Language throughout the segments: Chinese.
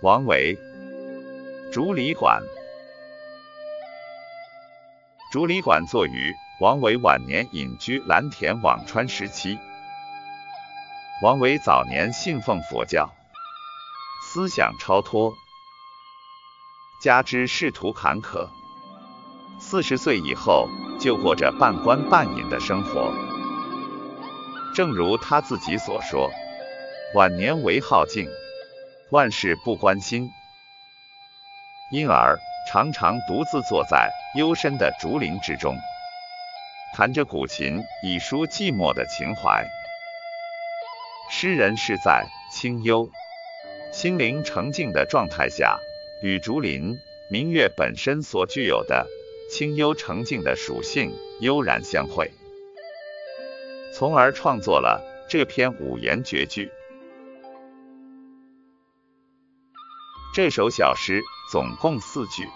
王维，竹里馆。竹里馆作于王维晚年隐居蓝田辋川时期。王维早年信奉佛教，思想超脱，加之仕途坎坷，四十岁以后就过着半官半隐的生活。正如他自己所说：“晚年唯好静。”万事不关心，因而常常独自坐在幽深的竹林之中，弹着古琴，以抒寂寞的情怀。诗人是在清幽、心灵澄净的状态下，与竹林明月本身所具有的清幽澄净的属性悠然相会，从而创作了这篇五言绝句。这首小诗总共四句，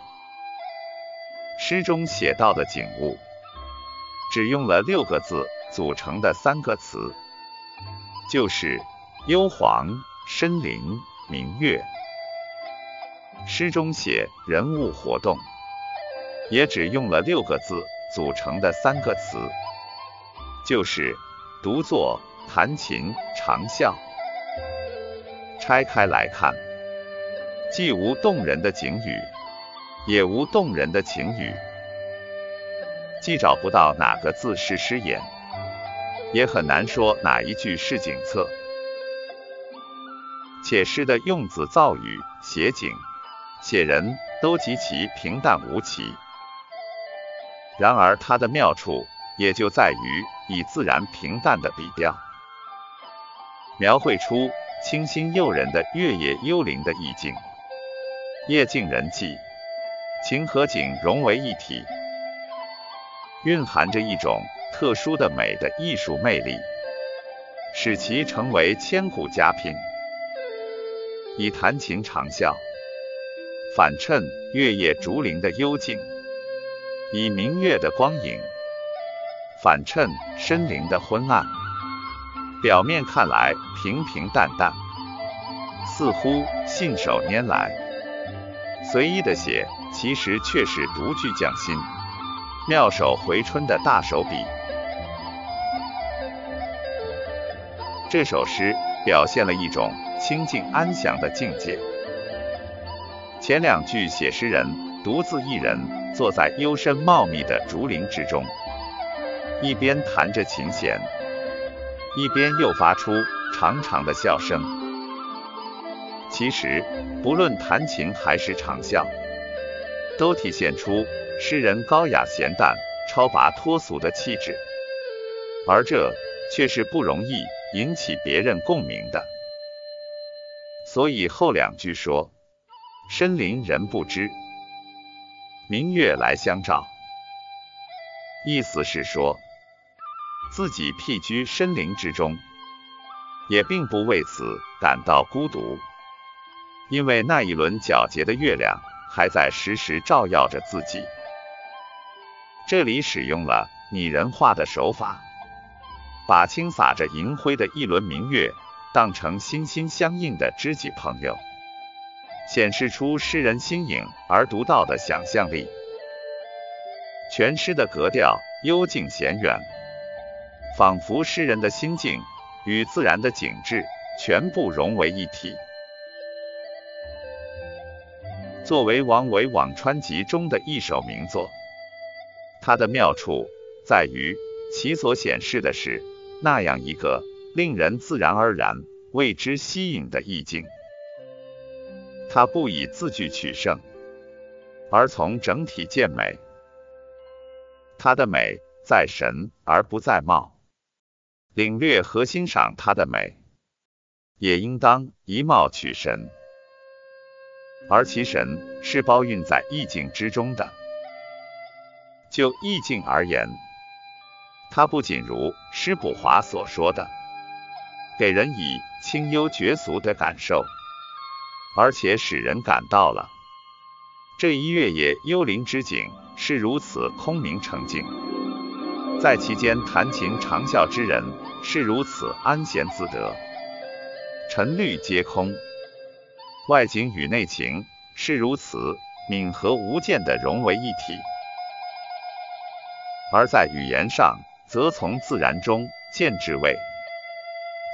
诗中写到的景物，只用了六个字组成的三个词，就是幽篁、深林、明月。诗中写人物活动，也只用了六个字组成的三个词，就是独坐、弹琴、长啸。拆开来看。既无动人的景语，也无动人的情语，既找不到哪个字是诗言，也很难说哪一句是景策。且诗的用字造语、写景、写人都极其平淡无奇。然而它的妙处也就在于以自然平淡的笔调，描绘出清新诱人的月夜幽灵的意境。夜静人寂，情和景融为一体，蕴含着一种特殊的美的艺术魅力，使其成为千古佳品。以弹琴长啸，反衬月夜竹林的幽静；以明月的光影，反衬深林的昏暗。表面看来平平淡淡，似乎信手拈来。随意的写，其实却是独具匠心、妙手回春的大手笔。这首诗表现了一种清静安详的境界。前两句写诗人独自一人坐在幽深茂密的竹林之中，一边弹着琴弦，一边又发出长长的笑声。其实，不论弹琴还是长啸，都体现出诗人高雅闲淡、超拔脱俗的气质，而这却是不容易引起别人共鸣的。所以后两句说：“深林人不知，明月来相照。”意思是说，自己僻居深林之中，也并不为此感到孤独。因为那一轮皎洁的月亮还在时时照耀着自己。这里使用了拟人化的手法，把倾洒着银辉的一轮明月当成心心相印的知己朋友，显示出诗人新颖而独到的想象力。全诗的格调幽静闲远，仿佛诗人的心境与自然的景致全部融为一体。作为王维《辋川集》中的一首名作，它的妙处在于其所显示的是那样一个令人自然而然为之吸引的意境。它不以字句取胜，而从整体见美。它的美在神而不在貌，领略和欣赏它的美，也应当以貌取神。而其神是包蕴在意境之中的。就意境而言，它不仅如施补华所说的，给人以清幽绝俗的感受，而且使人感到了这一月夜幽灵之景是如此空明澄净，在其间弹琴长啸之人是如此安闲自得，尘虑皆空。外景与内情是如此敏和无间的融为一体。而在语言上，则从自然中见至味，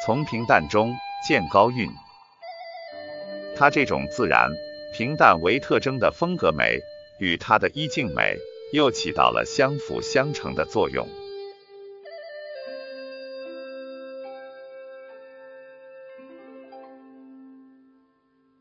从平淡中见高韵。他这种自然平淡为特征的风格美，与他的意境美又起到了相辅相成的作用。